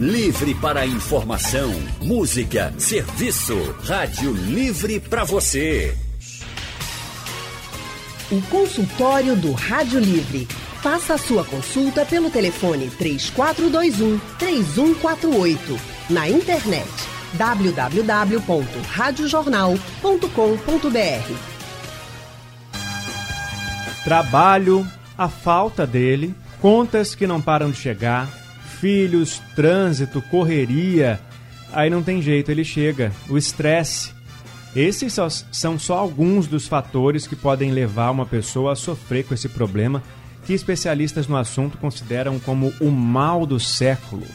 Livre para informação, música, serviço. Rádio Livre para você. O consultório do Rádio Livre. Faça a sua consulta pelo telefone 3421 3148. Na internet www.radiojornal.com.br. Trabalho, a falta dele, contas que não param de chegar, filhos, trânsito, correria. Aí não tem jeito, ele chega. O estresse. Esses são só alguns dos fatores que podem levar uma pessoa a sofrer com esse problema que especialistas no assunto consideram como o mal do século.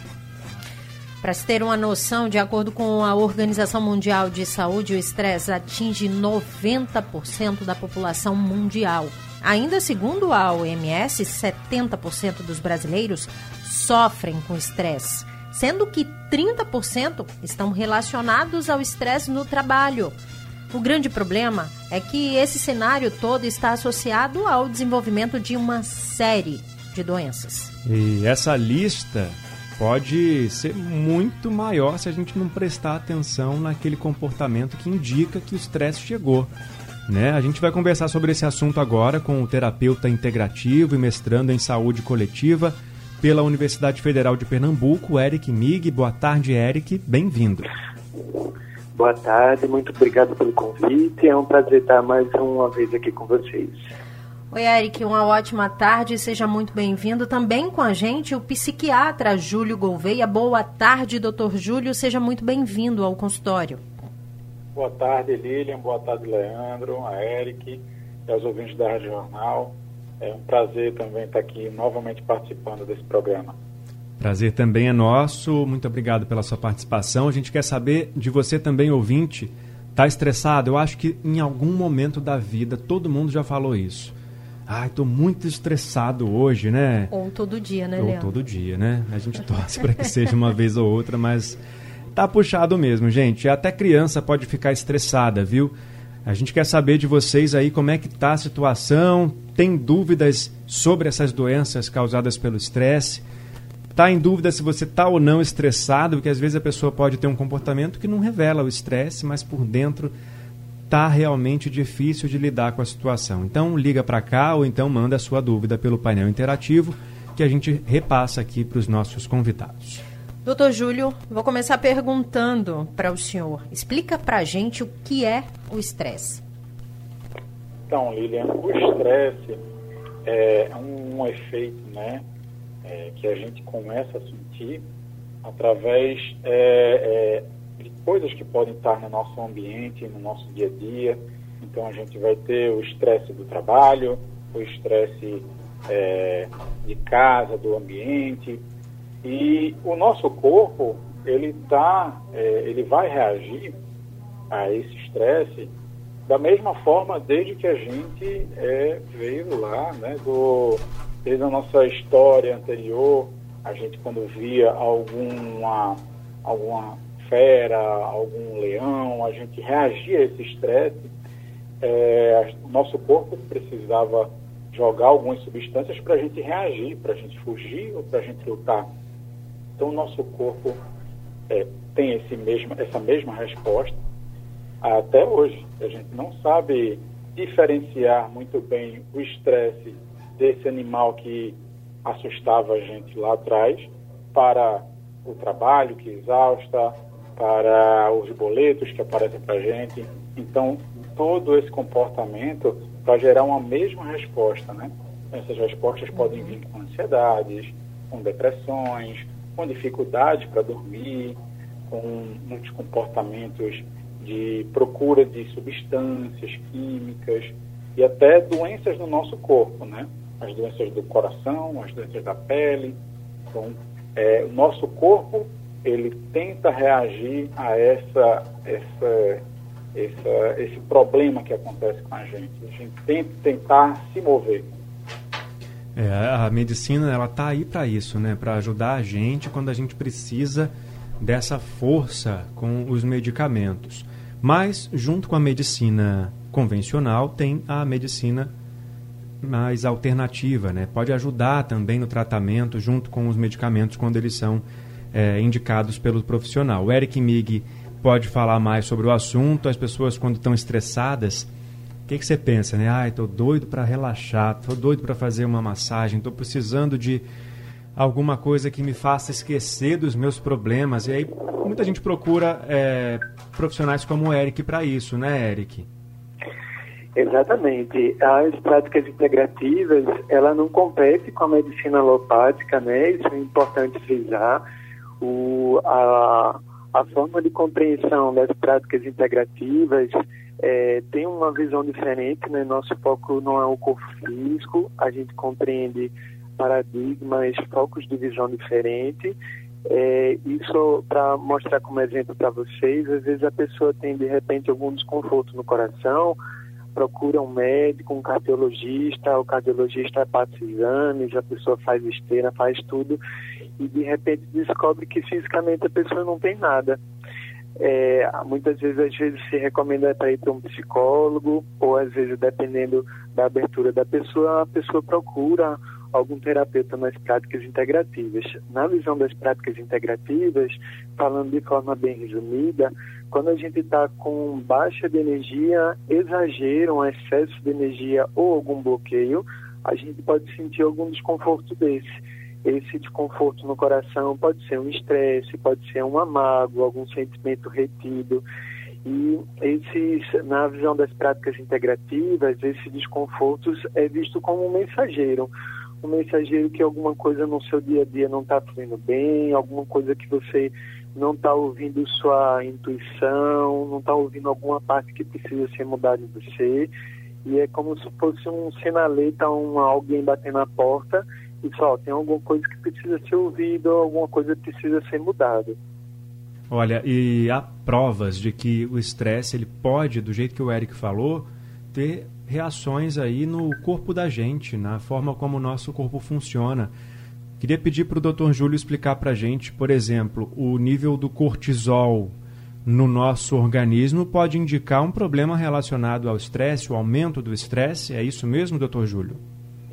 Para se ter uma noção, de acordo com a Organização Mundial de Saúde, o estresse atinge 90% da população mundial. Ainda segundo a OMS, 70% dos brasileiros sofrem com estresse, sendo que 30% estão relacionados ao estresse no trabalho. O grande problema é que esse cenário todo está associado ao desenvolvimento de uma série de doenças. E essa lista pode ser muito maior se a gente não prestar atenção naquele comportamento que indica que o estresse chegou. Né? A gente vai conversar sobre esse assunto agora com o terapeuta integrativo e mestrando em saúde coletiva pela Universidade Federal de Pernambuco, Eric Mig. Boa tarde, Eric. Bem-vindo. Boa tarde, muito obrigado pelo convite. É um prazer estar mais uma vez aqui com vocês. Oi, Eric, uma ótima tarde, seja muito bem-vindo. Também com a gente o psiquiatra Júlio Gouveia. Boa tarde, doutor Júlio, seja muito bem-vindo ao consultório. Boa tarde, Lilian. Boa tarde, Leandro, a Eric e aos ouvintes da Rádio Jornal. É um prazer também estar aqui novamente participando desse programa. Prazer também é nosso. Muito obrigado pela sua participação. A gente quer saber de você também, ouvinte. Está estressado? Eu acho que em algum momento da vida todo mundo já falou isso. Ai, estou muito estressado hoje, né? Ou todo dia, né, Ou Leandro? todo dia, né? A gente torce para que seja uma vez ou outra, mas Tá puxado mesmo, gente. Até criança pode ficar estressada, viu? A gente quer saber de vocês aí como é que tá a situação. Tem dúvidas sobre essas doenças causadas pelo estresse? Tá em dúvida se você tá ou não estressado, porque às vezes a pessoa pode ter um comportamento que não revela o estresse, mas por dentro tá realmente difícil de lidar com a situação. Então liga para cá ou então manda a sua dúvida pelo painel interativo que a gente repassa aqui para os nossos convidados. Doutor Júlio, vou começar perguntando para o senhor. Explica para a gente o que é o estresse. Então, Lilian, o estresse é um efeito né, é, que a gente começa a sentir através é, é, de coisas que podem estar no nosso ambiente, no nosso dia a dia. Então, a gente vai ter o estresse do trabalho, o estresse é, de casa, do ambiente, e o nosso corpo, ele tá, é, ele vai reagir a esse estresse da mesma forma desde que a gente é, veio lá, né, do, desde a nossa história anterior, a gente quando via alguma, alguma fera, algum leão, a gente reagia a esse estresse, é, nosso corpo precisava jogar algumas substâncias para a gente reagir, para a gente fugir ou para a gente lutar. Então, o nosso corpo é, tem esse mesmo, essa mesma resposta até hoje. A gente não sabe diferenciar muito bem o estresse desse animal que assustava a gente lá atrás para o trabalho que exausta, para os boletos que aparecem para a gente. Então, todo esse comportamento vai gerar uma mesma resposta, né? Essas respostas podem vir com ansiedades, com depressões, com dificuldade para dormir, com muitos comportamentos de procura de substâncias químicas e até doenças no nosso corpo, né? As doenças do coração, as doenças da pele. Então, é, o nosso corpo ele tenta reagir a essa, essa, essa, esse problema que acontece com a gente. A gente tenta tentar se mover. É, a medicina ela tá aí para isso, né? Para ajudar a gente quando a gente precisa dessa força com os medicamentos. Mas junto com a medicina convencional tem a medicina mais alternativa, né? Pode ajudar também no tratamento junto com os medicamentos quando eles são é, indicados pelo profissional. O Eric Mig pode falar mais sobre o assunto. As pessoas, quando estão estressadas, o que, que você pensa, né? Ai, estou doido para relaxar, estou doido para fazer uma massagem, estou precisando de alguma coisa que me faça esquecer dos meus problemas. E aí muita gente procura é, profissionais como o Eric para isso, né, Eric? Exatamente. As práticas integrativas, ela não compete com a medicina alopática, né? Isso é importante frisar. O, a, a forma de compreensão das práticas integrativas é, tem uma visão diferente, né? Nosso foco não é o corpo físico, a gente compreende paradigmas, focos de visão diferente. É, isso para mostrar como exemplo para vocês, às vezes a pessoa tem de repente algum desconforto no coração, procura um médico, um cardiologista, o cardiologista passa exames, a pessoa faz esteira, faz tudo e de repente descobre que fisicamente a pessoa não tem nada. É, muitas vezes, às vezes se recomenda para ir para um psicólogo ou às vezes dependendo da abertura da pessoa, a pessoa procura algum terapeuta nas práticas integrativas. Na visão das práticas integrativas, falando de forma bem resumida, quando a gente está com baixa de energia, exagero, um excesso de energia ou algum bloqueio, a gente pode sentir algum desconforto desse. Esse desconforto no coração pode ser um estresse, pode ser uma mágoa, algum sentimento retido. E esses, na visão das práticas integrativas, esses desconfortos é visto como um mensageiro um mensageiro que alguma coisa no seu dia a dia não está fluindo bem, alguma coisa que você não está ouvindo sua intuição, não está ouvindo alguma parte que precisa ser mudada em você. E é como se fosse um sinaleta, um, alguém batendo na porta só tem alguma coisa que precisa ser ouvida, alguma coisa precisa ser mudada. Olha, e há provas de que o estresse ele pode, do jeito que o Eric falou, ter reações aí no corpo da gente, na forma como o nosso corpo funciona. Queria pedir para o Dr. Júlio explicar para a gente, por exemplo, o nível do cortisol no nosso organismo pode indicar um problema relacionado ao estresse, o aumento do estresse. É isso mesmo, Dr. Júlio?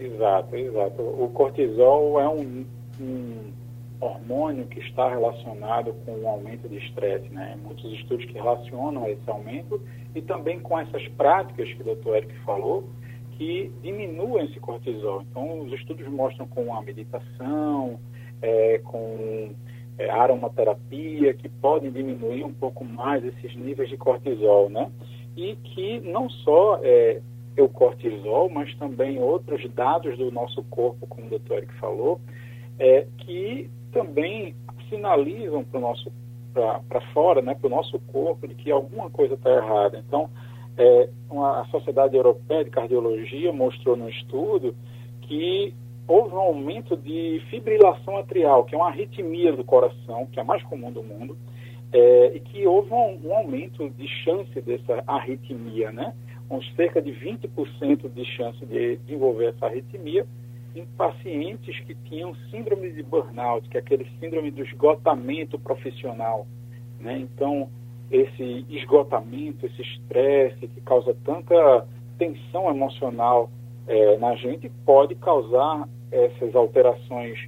Exato, exato. O cortisol é um, um hormônio que está relacionado com o aumento de estresse, né? Muitos estudos que relacionam esse aumento e também com essas práticas que o Dr. Eric falou, que diminuem esse cortisol. Então, os estudos mostram com a meditação, é, com é, aromaterapia, que podem diminuir um pouco mais esses níveis de cortisol, né? E que não só é, o cortisol, mas também outros dados do nosso corpo, como o Dr. Eric falou, é, que também sinalizam para o nosso para fora, né, para o nosso corpo, de que alguma coisa está errada. Então, é, uma, a Sociedade Europeia de Cardiologia mostrou no estudo que houve um aumento de fibrilação atrial, que é uma arritmia do coração, que é a mais comum do mundo, é, e que houve um, um, aumento de chance dessa arritmia, né? Com cerca de 20% de chance de desenvolver essa arritmia em pacientes que tinham síndrome de burnout, que é aquele síndrome do esgotamento profissional. Né? Então, esse esgotamento, esse estresse que causa tanta tensão emocional é, na gente pode causar essas alterações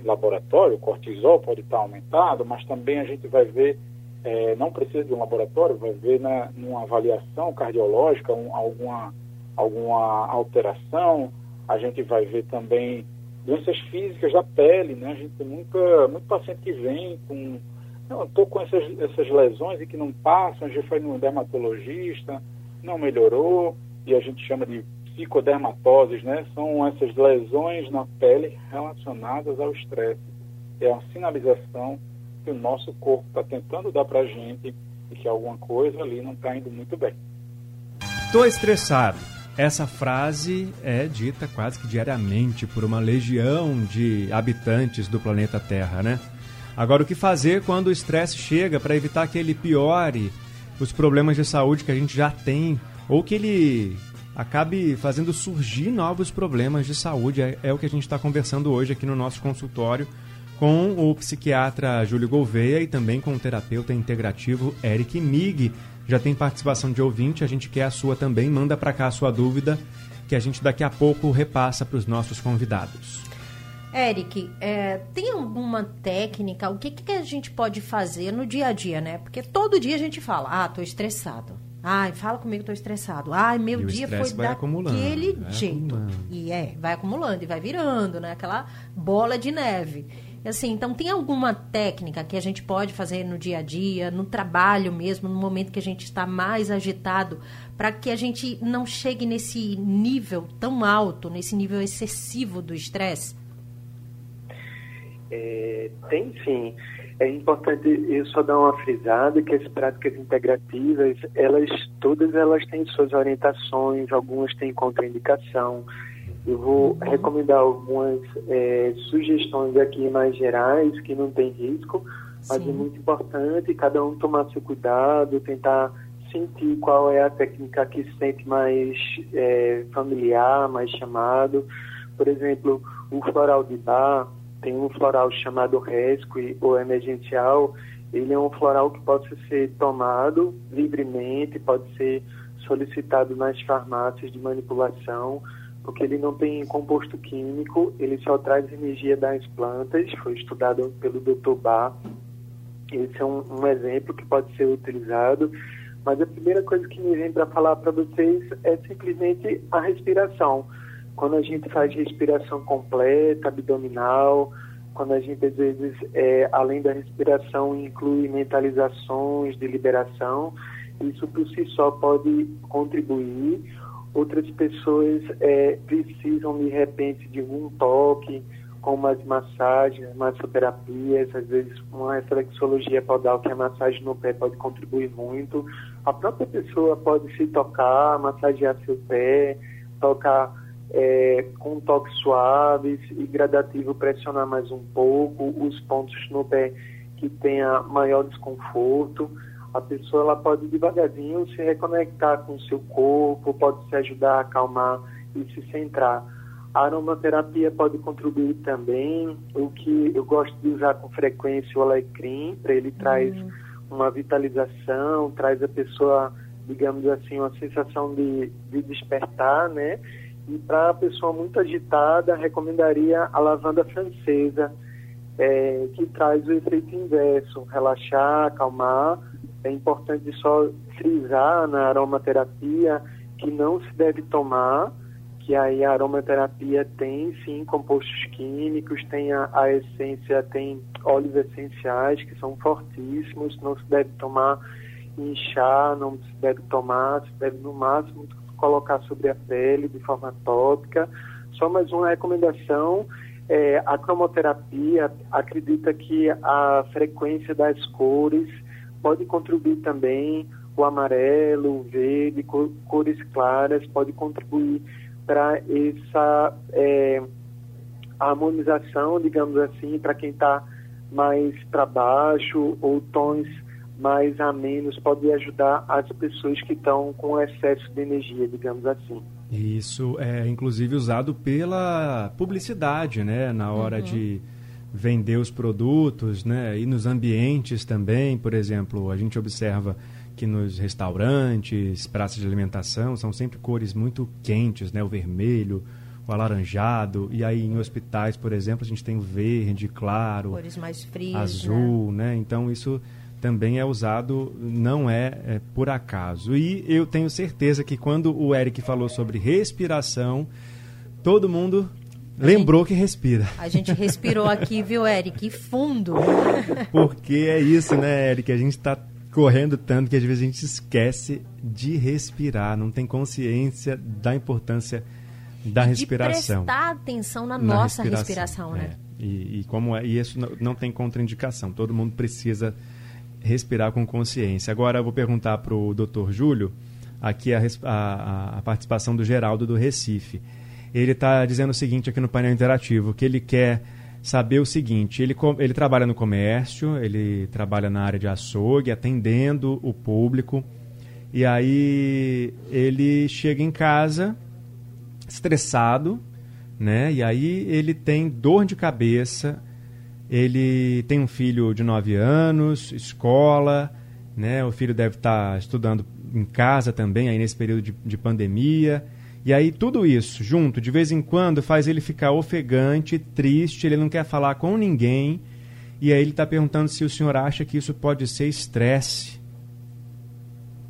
em laboratório, o cortisol pode estar aumentado, mas também a gente vai ver, é, não precisa de um laboratório, vai ver na, numa avaliação cardiológica um, alguma, alguma alteração, a gente vai ver também doenças físicas da pele, né? A gente tem muito paciente que vem com. Não, estou com essas, essas lesões e que não passam, a gente foi no dermatologista, não melhorou, e a gente chama de psicodermatoses, né? São essas lesões na pele relacionadas ao estresse. É uma sinalização que o nosso corpo está tentando dar para a gente e que alguma coisa ali não está indo muito bem. Estou estressado essa frase é dita quase que diariamente por uma legião de habitantes do planeta Terra, né? Agora, o que fazer quando o estresse chega para evitar que ele piore os problemas de saúde que a gente já tem ou que ele acabe fazendo surgir novos problemas de saúde? É, é o que a gente está conversando hoje aqui no nosso consultório com o psiquiatra Júlio Gouveia e também com o terapeuta integrativo Eric Mig já tem participação de ouvinte, a gente quer a sua também. Manda para cá a sua dúvida, que a gente daqui a pouco repassa para os nossos convidados. Eric, é, tem alguma técnica? O que, que a gente pode fazer no dia a dia, né? Porque todo dia a gente fala, ah, tô estressado. Ai, fala comigo, tô estressado. Ai, meu E dia foi acumulando, daquele jeito. acumulando. E é, vai acumulando e vai virando, né? Aquela bola de neve. Assim, então tem alguma técnica que a gente pode fazer no dia a dia, no trabalho mesmo, no momento que a gente está mais agitado, para que a gente não chegue nesse nível tão alto, nesse nível excessivo do estresse? É, tem sim. É importante eu só dar uma frisada que as práticas integrativas, elas todas elas têm suas orientações, algumas têm contraindicação. Eu vou recomendar algumas é, sugestões aqui mais gerais que não tem risco, mas Sim. é muito importante cada um tomar seu cuidado, tentar sentir qual é a técnica que se sente mais é, familiar, mais chamado. Por exemplo, o floral de bar tem um floral chamado rescue ou emergencial. Ele é um floral que pode ser tomado livremente, pode ser solicitado nas farmácias de manipulação, porque ele não tem composto químico, ele só traz energia das plantas. Foi estudado pelo Dr. Bar. Esse é um, um exemplo que pode ser utilizado. Mas a primeira coisa que me vem para falar para vocês é simplesmente a respiração. Quando a gente faz respiração completa, abdominal, quando a gente às vezes, é, além da respiração, inclui mentalizações de liberação, isso por si só pode contribuir. Outras pessoas é, precisam de repente de um toque, como as massagens, massoterapias, às vezes uma reflexologia podal, que a massagem no pé pode contribuir muito. A própria pessoa pode se tocar, massagear seu pé, tocar é, com toques suaves e gradativo, pressionar mais um pouco os pontos no pé que tenha maior desconforto. A pessoa ela pode devagarzinho se reconectar com o seu corpo, pode se ajudar a acalmar e se centrar. A aromaterapia pode contribuir também. O que eu gosto de usar com frequência o alecrim, para ele traz uma vitalização, traz a pessoa, digamos assim, uma sensação de, de despertar, né? E para a pessoa muito agitada, recomendaria a lavanda francesa, é, que traz o efeito inverso, relaxar, acalmar. É importante só frisar na aromaterapia que não se deve tomar, que aí a aromaterapia tem sim compostos químicos, tem a, a essência, tem óleos essenciais que são fortíssimos, não se deve tomar em chá, não se deve tomar, se deve no máximo colocar sobre a pele de forma tópica. Só mais uma recomendação, é, a cromoterapia acredita que a frequência das cores pode contribuir também, o amarelo, o verde, cor, cores claras, pode contribuir para essa é, harmonização, digamos assim, para quem está mais para baixo ou tons mais a menos, pode ajudar as pessoas que estão com excesso de energia, digamos assim. Isso é inclusive usado pela publicidade, né? Na hora de vender os produtos, né? E nos ambientes também, por exemplo, a gente observa que nos restaurantes, praças de alimentação, são sempre cores muito quentes, né? O vermelho, o alaranjado, e aí em hospitais, por exemplo, a gente tem o verde claro, Cores mais frias, né? azul, né? Então isso também é usado, não é, é por acaso. E eu tenho certeza que quando o Eric falou sobre respiração, todo mundo lembrou que respira. A gente respirou aqui, viu, Eric? E fundo. Porque é isso, né, Eric? A gente está correndo tanto que às vezes a gente esquece de respirar, não tem consciência da importância da respiração. De prestar atenção na, na nossa respiração, né? é. E, e como é, e isso não, não tem contraindicação. Todo mundo precisa respirar com consciência. Agora eu vou perguntar para o Dr. Júlio aqui a, a- a participação do Geraldo do Recife. Ele está dizendo o seguinte aqui no painel interativo, que ele quer saber o seguinte, ele, ele trabalha no comércio, ele trabalha na área de açougue, atendendo o público, e aí ele chega em casa estressado, né? E aí ele tem dor de cabeça, ele tem um filho de 9 anos, escola, né? O filho deve estar estudando em casa também, aí nesse período de, de pandemia. E aí tudo isso junto, de vez em quando, faz ele ficar ofegante, triste, ele não quer falar com ninguém. E aí ele está perguntando se o senhor acha que isso pode ser estresse.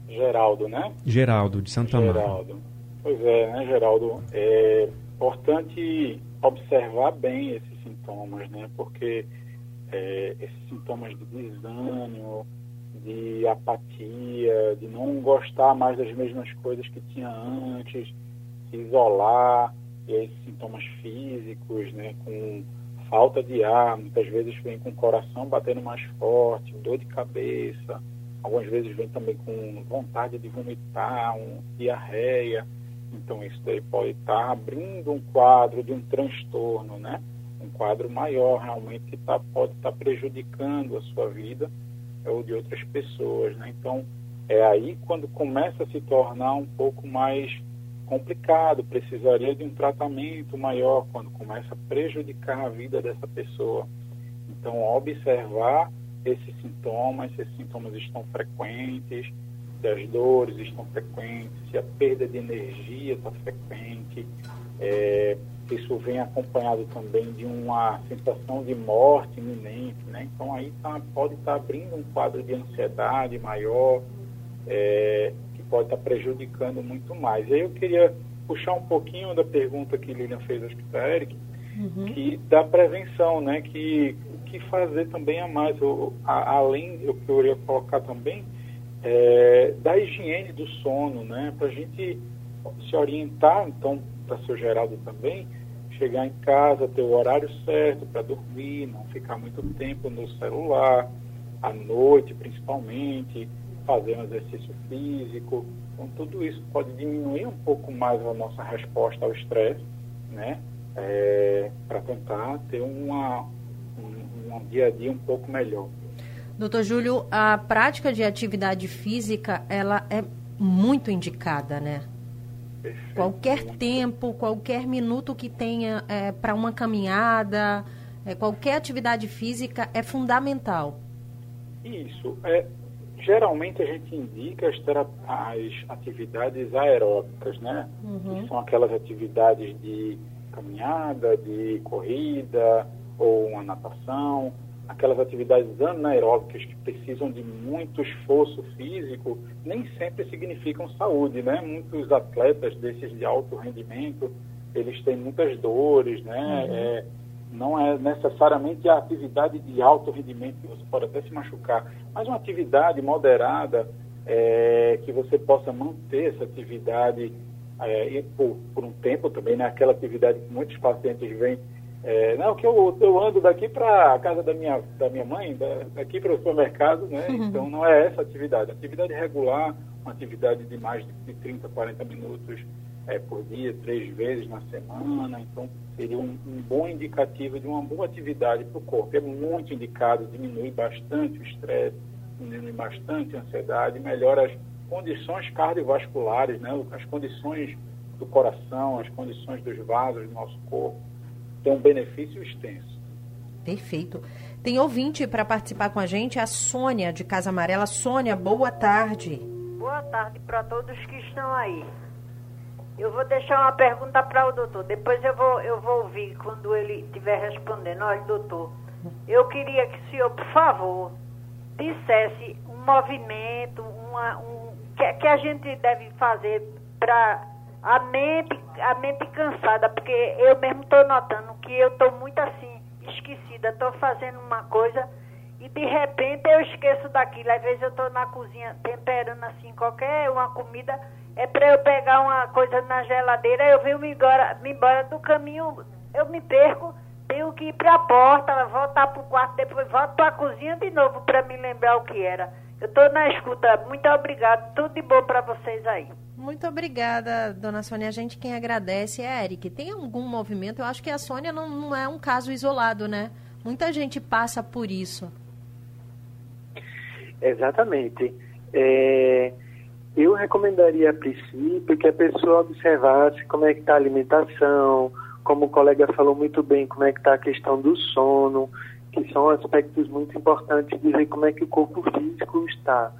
Geraldo, né? Geraldo, de Santa Maria. Geraldo. Pois é, né, Geraldo? É importante observar bem esses sintomas, né? Porque é, esses sintomas de desânimo, de apatia, de não gostar mais das mesmas coisas que tinha antes, se isolar, e esses sintomas físicos, né, com falta de ar, muitas vezes vem com o coração batendo mais forte, dor de cabeça, algumas vezes vem também com vontade de vomitar, um, diarreia. Então isso daí pode estar abrindo um quadro de um transtorno, né? Um quadro maior realmente que tá, pode estar prejudicando a sua vida ou de outras pessoas, né? Então é aí quando começa a se tornar um pouco mais complicado, precisaria de um tratamento maior quando começa a prejudicar a vida dessa pessoa. Então, observar esses sintomas, se esses sintomas estão frequentes, se as dores estão frequentes, se a perda de energia está frequente, é, isso vem acompanhado também de uma sensação de morte iminente, né? Então aí tá, pode estar tá abrindo um quadro de ansiedade maior, é, pode estar prejudicando muito mais. E aí eu queria puxar um pouquinho da pergunta que Lilian fez, acho que para Eric, uhum. que da prevenção, né? Que o que fazer também a mais, ou, a, além, eu queria colocar também, é, da higiene do sono, né? Para a gente se orientar, então, para seu Geraldo também, chegar em casa, ter o horário certo para dormir, não ficar muito tempo no celular, à noite principalmente, fazer um exercício físico. Então, tudo isso pode diminuir um pouco mais a nossa resposta ao estresse, né? É, para tentar ter uma, um, um dia a dia um pouco melhor. Doutor Júlio, a prática de atividade física, ela é muito indicada, né? Perfeito. Qualquer tempo, qualquer minuto que tenha é, para uma caminhada, é, qualquer atividade física é fundamental. Isso. É, geralmente a gente indica as, as atividades aeróbicas, né? Uhum. Que são aquelas atividades de caminhada, de corrida ou uma natação, aquelas atividades anaeróbicas que precisam de muito esforço físico, nem sempre significam saúde, né? Muitos atletas desses de alto rendimento, eles têm muitas dores, né? Uhum. É, não é necessariamente a atividade de alto rendimento que você pode até se machucar, mas uma atividade moderada é, que você possa manter essa atividade é, por, por, um tempo também, né? Aquela atividade que muitos pacientes vêm é, não, que eu, eu ando daqui para a casa da minha, da minha mãe, da, daqui para o supermercado, né? Uhum. Então não é essa atividade. Atividade regular, uma atividade de mais de 30, 40 minutos é, por dia, três vezes na semana. Então, seria um, um bom indicativo de uma boa atividade para o corpo. É muito indicado, diminui bastante o estresse, diminui bastante a ansiedade, melhora as condições cardiovasculares, né? as condições do coração, as condições dos vasos do nosso corpo. Tem um benefício extenso. Perfeito. Tem ouvinte para participar com a gente, a Sônia, de Casa Amarela. Sônia, boa tarde. Boa tarde para todos que estão aí. Eu vou deixar uma pergunta para o doutor. Depois eu vou, eu vou ouvir quando ele estiver respondendo. Olha, doutor, eu queria que o senhor, por favor, dissesse um movimento, uma, um, que, que a gente deve fazer para a mente, a mente cansada, porque eu mesmo estou notando que eu estou muito assim, esquecida. Estou fazendo uma coisa e de repente eu esqueço daquilo. Às vezes eu estou na cozinha temperando assim qualquer uma comida é para eu pegar uma coisa na geladeira, eu venho me embora, me embora do caminho, eu me perco, tenho que ir para a porta, voltar para o quarto, depois volto para a cozinha de novo para me lembrar o que era. Eu estou na escuta. Muito obrigada. Tudo de bom para vocês aí. Muito obrigada, dona Sônia. A gente quem agradece é a Eric. Tem algum movimento? Eu acho que a Sônia não, não é um caso isolado, né? Muita gente passa por isso. Exatamente. É, eu recomendaria a princípio que a pessoa observasse como é que está a alimentação, como o colega falou muito bem, como é que está a questão do sono, que são aspectos muito importantes de ver como é que o corpo físico está.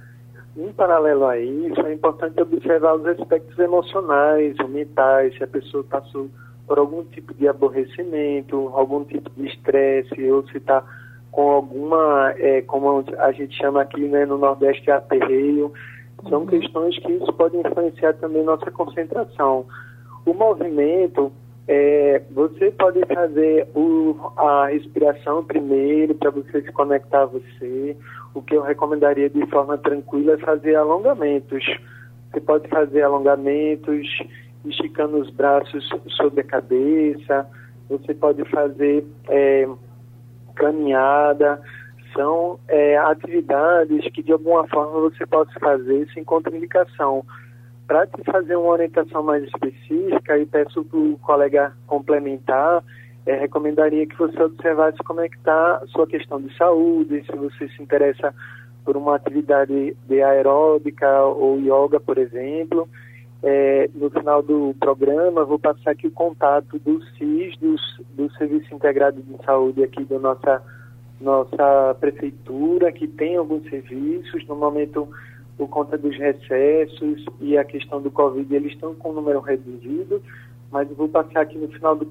em paralelo a isso, é importante observar os aspectos emocionais, mentais, se a pessoa passou por algum tipo de aborrecimento, algum tipo de estresse, ou se está com alguma, é, como a gente chama aqui né, no Nordeste, aperreio. São questões que isso pode influenciar também nossa concentração. O movimento, é, você pode fazer o, a respiração primeiro para você se conectar a você. O que eu recomendaria de forma tranquila é fazer alongamentos. Você pode fazer alongamentos esticando os braços sobre a cabeça. Você pode fazer é, caminhada. São é, atividades que de alguma forma você pode fazer sem contraindicação. Para te fazer uma orientação mais específica, e peço para o colega complementar, é, recomendaria que você observasse como é que está a sua questão de saúde, se você se interessa por uma atividade de aeróbica ou yoga, por exemplo. É, no final do programa, vou passar aqui o contato do CIS, do, do Serviço Integrado de Saúde aqui da nossa, nossa prefeitura, que tem alguns serviços. No momento, por conta dos recessos e a questão do Covid, eles estão com um número reduzido, mas eu vou passar aqui no final do,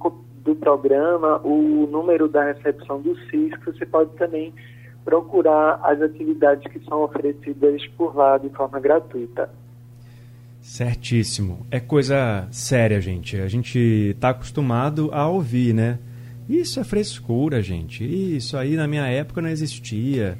do programa o número da recepção do CIS, que você pode também procurar as atividades que são oferecidas por lá de forma gratuita. Certíssimo. É coisa séria, gente. A gente está acostumado a ouvir, né? Isso é frescura, gente. Isso aí na minha época não existia.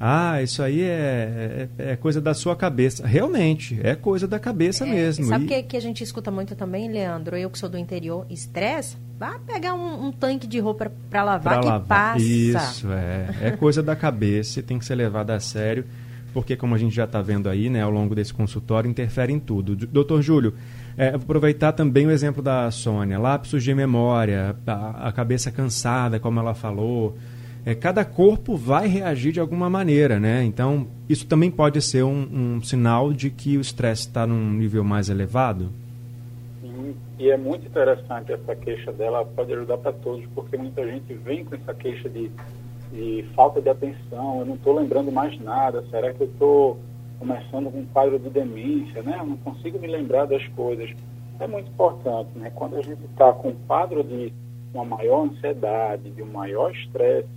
Ah, isso aí é, é, é, coisa da sua cabeça. Realmente, é coisa da cabeça é, mesmo. Sabe o e... que, que a gente escuta muito também, Leandro? Eu que sou do interior, estresse, vá pegar um, um tanque de roupa para lavar pra que lavar. passa. Isso, é. É coisa da cabeça e tem que ser levado a sério, porque como a gente já está vendo aí, né, ao longo desse consultório, interfere em tudo. Doutor Júlio, é, aproveitar também o exemplo da Sônia, lapsos de memória, a, a cabeça cansada, como ela falou, é, cada corpo vai reagir de alguma maneira, né? Então, isso também pode ser um, um sinal de que o estresse está num nível mais elevado? Sim, e é muito interessante essa queixa dela, pode ajudar para todos, porque muita gente vem com essa queixa de, de falta de atenção, eu não estou lembrando mais nada, será que eu estou começando com um quadro de demência, né? Eu não consigo me lembrar das coisas. É muito importante, né? Quando a gente está com um quadro de uma maior ansiedade, de um maior estresse,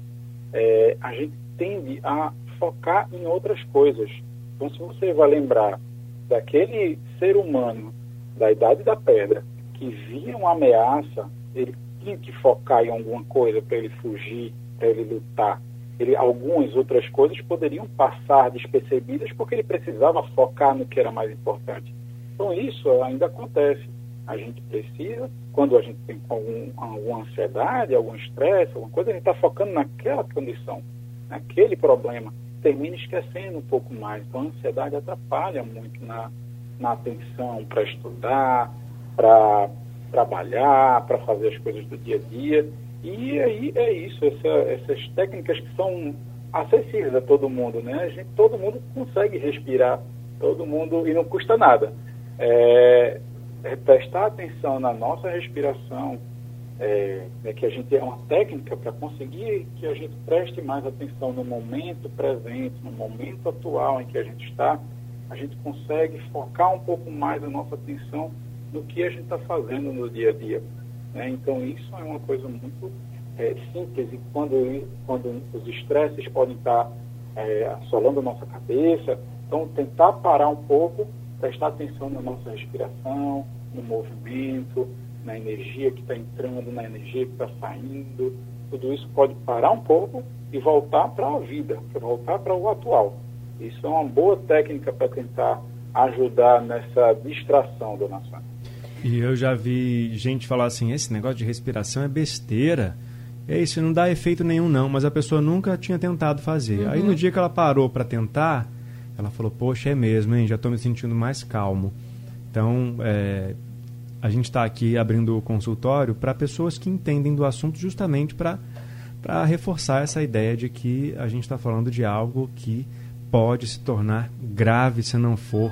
é, a gente tende a focar em outras coisas. Então, se você vai lembrar daquele ser humano da idade da pedra que via uma ameaça, ele tinha que focar em alguma coisa para ele fugir, para ele lutar. Ele, algumas outras coisas poderiam passar despercebidas porque ele precisava focar no que era mais importante. Então, isso ainda acontece. A gente precisa, quando a gente tem algum, alguma ansiedade, algum estresse, alguma coisa, a gente está focando naquela condição, naquele problema, termina esquecendo um pouco mais. Então, a ansiedade atrapalha muito na, na atenção para estudar, para trabalhar, para fazer as coisas do dia a dia. E aí é isso, essa, essas técnicas que são acessíveis a todo mundo, né? A gente, todo mundo consegue respirar, todo mundo, e não custa nada. É, é prestar atenção na nossa respiração, é, é, que a gente é uma técnica para conseguir que a gente preste mais atenção no momento presente, no momento atual em que a gente está, a gente consegue focar um pouco mais a nossa atenção no que a gente está fazendo no dia a dia. Né? Então, isso é uma coisa muito é, simples e quando, quando os estresses podem estar é, assolando a nossa cabeça, então tentar parar um pouco prestar atenção na nossa respiração, no movimento, na energia que está entrando, na energia que está saindo. Tudo isso pode parar um pouco e voltar para a vida, para voltar para o atual. Isso é uma boa técnica para tentar ajudar nessa distração, dona Sônia. E eu já vi gente falar assim, esse negócio de respiração é besteira. É isso, não dá efeito nenhum não, mas a pessoa nunca tinha tentado fazer. Uhum. Aí no dia que ela parou para tentar, ela falou, poxa, é mesmo, hein? Já estou me sentindo mais calmo. Então, é, a gente está aqui abrindo o consultório para pessoas que entendem do assunto justamente para reforçar essa ideia de que a gente está falando de algo que pode se tornar grave se não for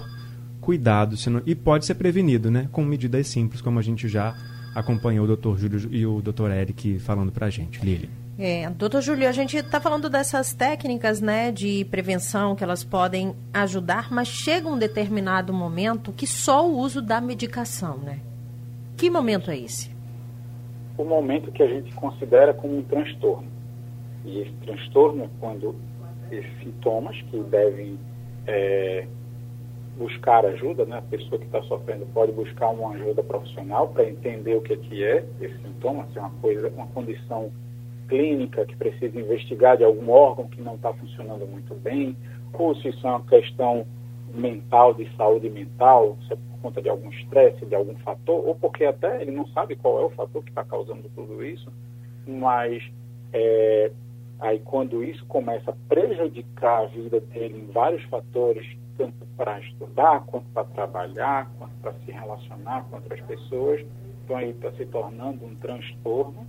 cuidado não, e pode ser prevenido, né? Com medidas simples, como a gente já acompanhou o Dr. Júlio e o Dr. Eric falando para a gente. Lili. É, doutor Júlio, a gente está falando dessas técnicas né, de prevenção que elas podem ajudar, mas chega um determinado momento que só o uso da medicação, né? Que momento é esse? O momento que a gente considera como um transtorno. E esse transtorno é quando esses sintomas que devem é, buscar ajuda, né? A pessoa que está sofrendo pode buscar uma ajuda profissional para entender o que, é que é esse sintoma, se é uma coisa, uma condição clínica que precisa investigar de algum órgão que não está funcionando muito bem, ou se isso é uma questão mental, de saúde mental, se é por conta de algum estresse, de algum fator, ou porque até ele não sabe qual é o fator que está causando tudo isso, mas é, aí quando isso começa a prejudicar a vida dele em vários fatores, tanto para estudar, quanto para trabalhar, quanto para se relacionar com outras pessoas, então aí está se tornando um transtorno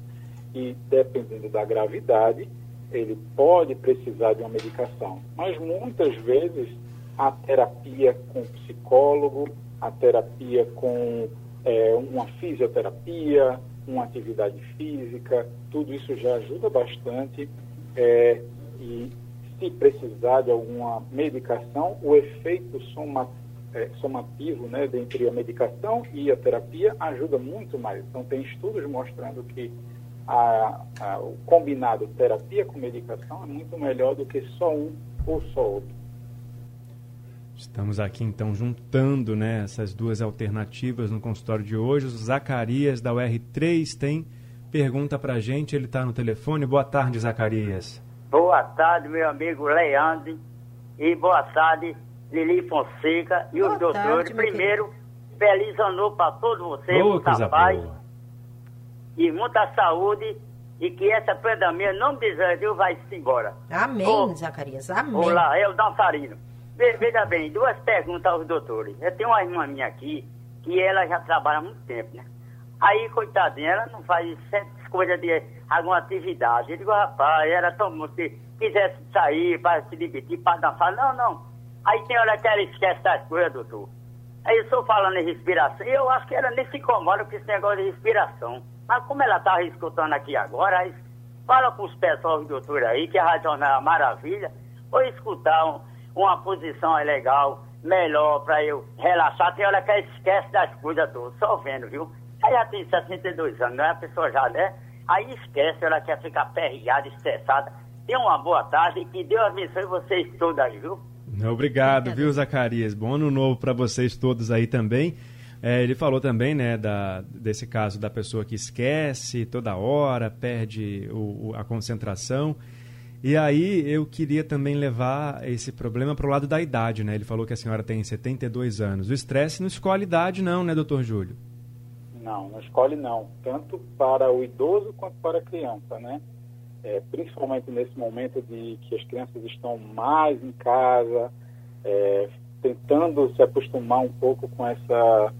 e dependendo da gravidade, ele pode precisar de uma medicação. Mas muitas vezes a terapia com psicólogo, a terapia com é, uma fisioterapia, uma atividade física, tudo isso já ajuda bastante. É, e se precisar de alguma medicação, o efeito soma, é, somativo né, entre a medicação e a terapia ajuda muito mais. Então, tem estudos mostrando que a, a, o combinado terapia com medicação é muito melhor do que só um ou só outro. Estamos aqui então juntando né, essas duas alternativas no consultório de hoje. O Zacarias da UR3 tem pergunta para a gente, ele está no telefone. Boa tarde, Zacarias. Boa tarde, meu amigo Leandro. E boa tarde, Lili Fonseca e boa os doutores. Primeiro, feliz ano para todos vocês, boa, muita paz. Boa e muita saúde e que essa pandemia, em nome de Jesus, vai se embora. Amém, oh, Zacarias, amém. Olá, eu dançarino. Veja bem, duas perguntas aos doutores. Eu tenho uma irmã minha aqui, que ela já trabalha há muito tempo, né? Aí, coitadinha, ela não faz coisas de alguma atividade. Eu digo, rapaz, era tão bom se quisesse sair para se divertir, para dançar. Não, não. Aí tem hora que ela esquece das coisas, doutor. Aí eu estou falando em respiração, eu acho que ela nem se incomoda com esse negócio de respiração. Mas como ela está escutando aqui agora, fala com os pessoal doutor aí, que a Rádio é uma maravilha, ou escutar um, uma posição é legal, melhor para eu relaxar. Tem hora que ela esquece das coisas todas, só vendo, viu? Ela já tem 62 anos, não é? A pessoa já, né? Aí esquece, ela quer ficar perreada, estressada. Tenha uma boa tarde e que Deus abençoe vocês todos aí, viu? Obrigado, viu, Zacarias? Bom ano novo para vocês todos aí também. É, ele falou também, né, da, desse caso da pessoa que esquece toda hora, perde o, o, a concentração. E aí eu queria também levar esse problema para o lado da idade, né? Ele falou que a senhora tem 72 anos. O estresse não escolhe idade não, né, doutor Júlio? Não, não escolhe não. Tanto para o idoso quanto para a criança, né? É, principalmente nesse momento de que as crianças estão mais em casa, é, tentando se acostumar um pouco com essa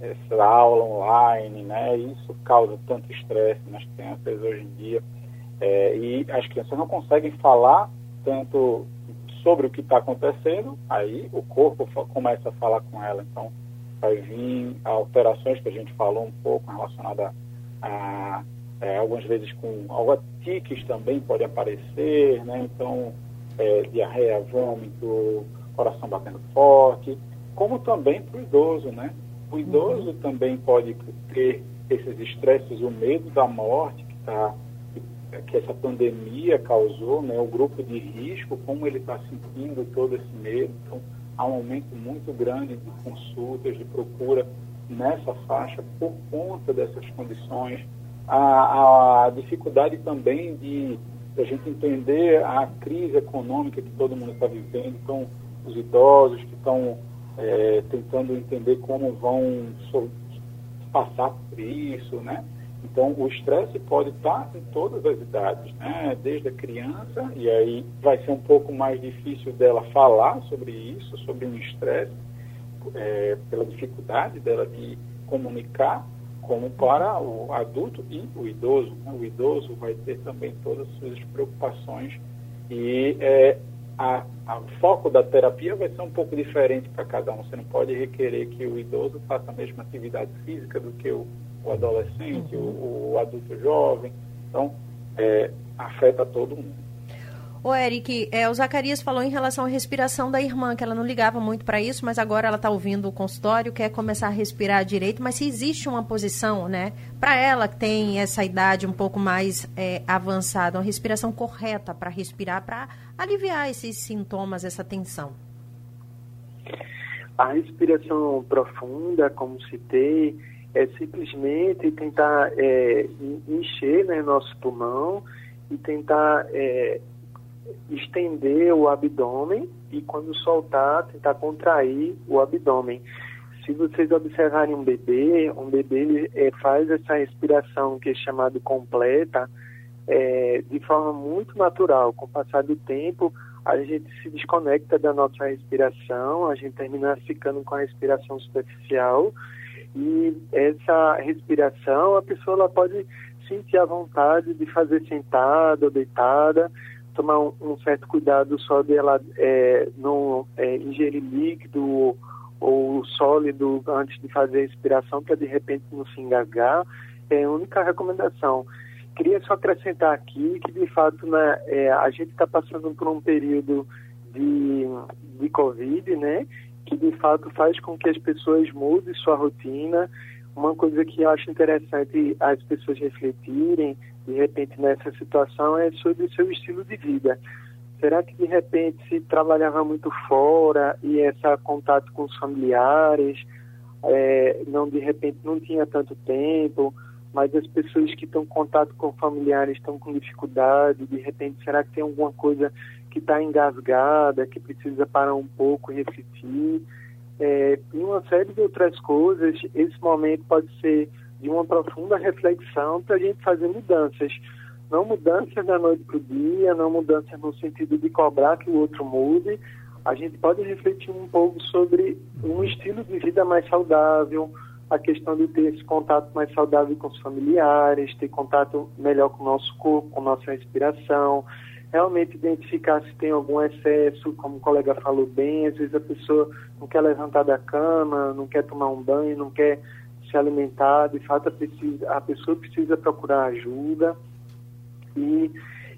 essa aula online, né? Isso causa tanto estresse nas crianças hoje em dia. É, e as crianças não conseguem falar tanto sobre o que está acontecendo, aí o corpo começa a falar com ela. Então, vai vir alterações que a gente falou um pouco relacionada a, é, algumas vezes com tiques também pode aparecer, né? Então, é, diarreia, vômito, coração batendo forte, como também para o idoso, né? O idoso uhum. também pode ter esses estresses, o medo da morte que, tá, que essa pandemia causou, né? o grupo de risco, como ele está sentindo todo esse medo. Então, há um aumento muito grande de consultas, de procura nessa faixa por conta dessas condições. A, a dificuldade também de a gente entender a crise econômica que todo mundo está vivendo. Então, os idosos que estão é, tentando entender como vão so, passar por isso, né? Então, o estresse pode estar em todas as idades, né? Desde a criança, e aí vai ser um pouco mais difícil dela falar sobre isso, sobre o estresse, é, pela dificuldade dela de comunicar, como para o adulto e o idoso. Né? O idoso vai ter também todas as suas preocupações e é, a, a, o foco da terapia vai ser um pouco diferente para cada um. Você não pode requerer que o idoso faça a mesma atividade física do que o, o adolescente, uhum. o, o, adulto jovem. Então, é, afeta todo mundo. Ô, Eric, é, o Zacarias falou em relação à respiração da irmã, que ela não ligava muito para isso, mas agora ela está ouvindo o consultório, quer começar a respirar direito, mas se existe uma posição, né, para ela que tem essa idade um pouco mais é, avançada, uma respiração correta para respirar, para aliviar esses sintomas, essa tensão? A respiração profunda, como citei, é simplesmente tentar é, encher né, nosso pulmão e tentar é, estender o abdômen e quando soltar, tentar contrair o abdômen. Se vocês observarem um bebê, um bebê ele, é, faz essa respiração que é chamada completa é, de forma muito natural. Com o passar do tempo, a gente se desconecta da nossa respiração, a gente termina ficando com a respiração superficial e essa respiração a pessoa ela pode sentir a vontade de fazer sentada ou deitada, tomar um, um certo cuidado só dela é, não é, ingerir líquido ou sólido antes de fazer a respiração para de repente não se engasgar. É a única recomendação. Queria só acrescentar aqui que de fato né, é, a gente está passando por um período de, de Covid, né? Que de fato faz com que as pessoas mudem sua rotina. Uma coisa que eu acho interessante as pessoas refletirem de repente nessa situação é sobre o seu estilo de vida. Será que de repente se trabalhava muito fora e esse contato com os familiares, é, não de repente não tinha tanto tempo, mas as pessoas que estão em contato com familiares estão com dificuldade, de repente será que tem alguma coisa que está engasgada, que precisa parar um pouco refletir? É, e uma série de outras coisas, esse momento pode ser de uma profunda reflexão para a gente fazer mudanças. Não mudanças da noite para o dia, não mudanças no sentido de cobrar que o outro mude. A gente pode refletir um pouco sobre um estilo de vida mais saudável, a questão de ter esse contato mais saudável com os familiares, ter contato melhor com o nosso corpo, com nossa respiração, realmente identificar se tem algum excesso, como o colega falou bem, às vezes a pessoa não quer levantar da cama, não quer tomar um banho, não quer se alimentar, de fato a, precisa, a pessoa precisa procurar ajuda e,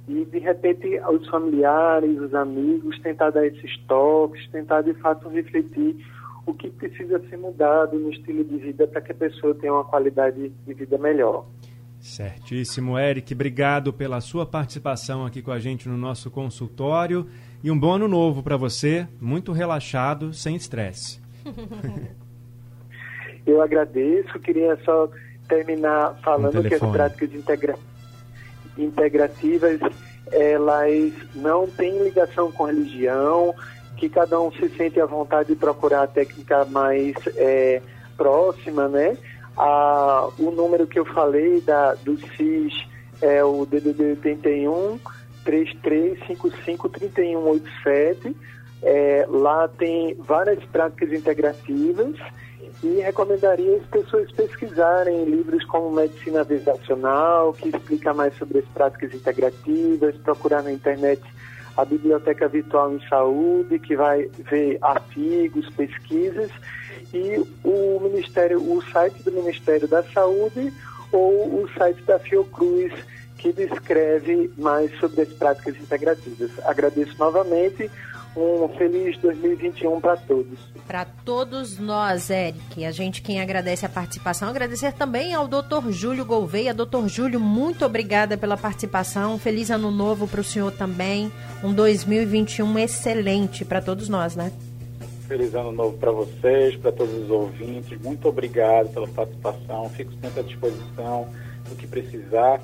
e de repente os familiares, os amigos, tentar dar esses toques, tentar de fato refletir o que precisa ser mudado no estilo de vida para que a pessoa tenha uma qualidade de vida melhor. Certíssimo, Eric. Obrigado pela sua participação aqui com a gente no nosso consultório. E um bom ano novo para você, muito relaxado, sem estresse. Eu agradeço, queria só terminar falando que as práticas integra integrativas elas não têm ligação com religião, que cada um se sente à vontade de procurar a técnica mais é, próxima, né? O número que eu falei da, do CIS é o DDD 81 3355 3187. É, lá tem várias práticas integrativas e recomendaria as pessoas pesquisarem livros como Medicina Vibracional, que explica mais sobre as práticas integrativas, procurar na internet a Biblioteca Virtual em Saúde, que vai ver artigos, pesquisas, e o Ministério, o site do Ministério da Saúde ou o site da Fiocruz, que descreve mais sobre as práticas integrativas. Agradeço novamente um feliz 2021 para todos. Para todos nós, Eric. A gente quem agradece a participação. Agradecer também ao Dr. Júlio Gouveia. Dr. Júlio, muito obrigada pela participação. Feliz ano novo para o senhor também. Um 2021 excelente para todos nós, né? Feliz ano novo para vocês, para todos os ouvintes. Muito obrigado pela participação. Fico sempre à disposição do que precisar.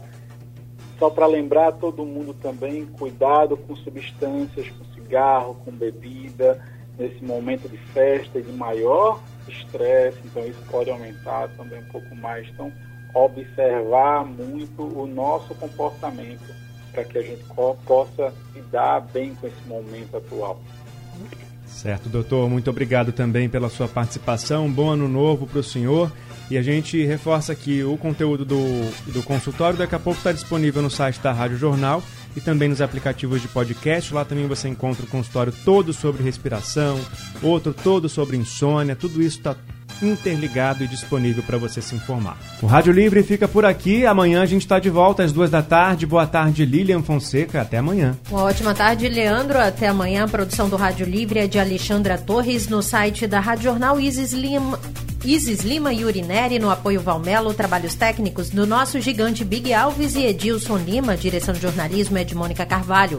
Só para lembrar todo mundo também, cuidado com substâncias, com cigarro, com bebida, nesse momento de festa e de maior estresse, então isso pode aumentar também um pouco mais. Então, observar muito o nosso comportamento para que a gente possa lidar bem com esse momento atual. Certo, doutor. Muito obrigado também pela sua participação. Bom ano novo para o senhor. E a gente reforça que o conteúdo do, do consultório daqui a pouco está disponível no site da Rádio Jornal e também nos aplicativos de podcast. Lá também você encontra o consultório todo sobre respiração, outro todo sobre insônia. Tudo isso está interligado e disponível para você se informar. O Rádio Livre fica por aqui. Amanhã a gente está de volta às duas da tarde. Boa tarde, Lilian Fonseca. Até amanhã. Uma ótima tarde, Leandro. Até amanhã. A produção do Rádio Livre é de Alexandra Torres no site da Rádio Jornal Isis Lima. Isis Lima e Urineri no apoio Valmelo, trabalhos técnicos do nosso gigante Big Alves e Edilson Lima, direção de jornalismo é de Mônica Carvalho.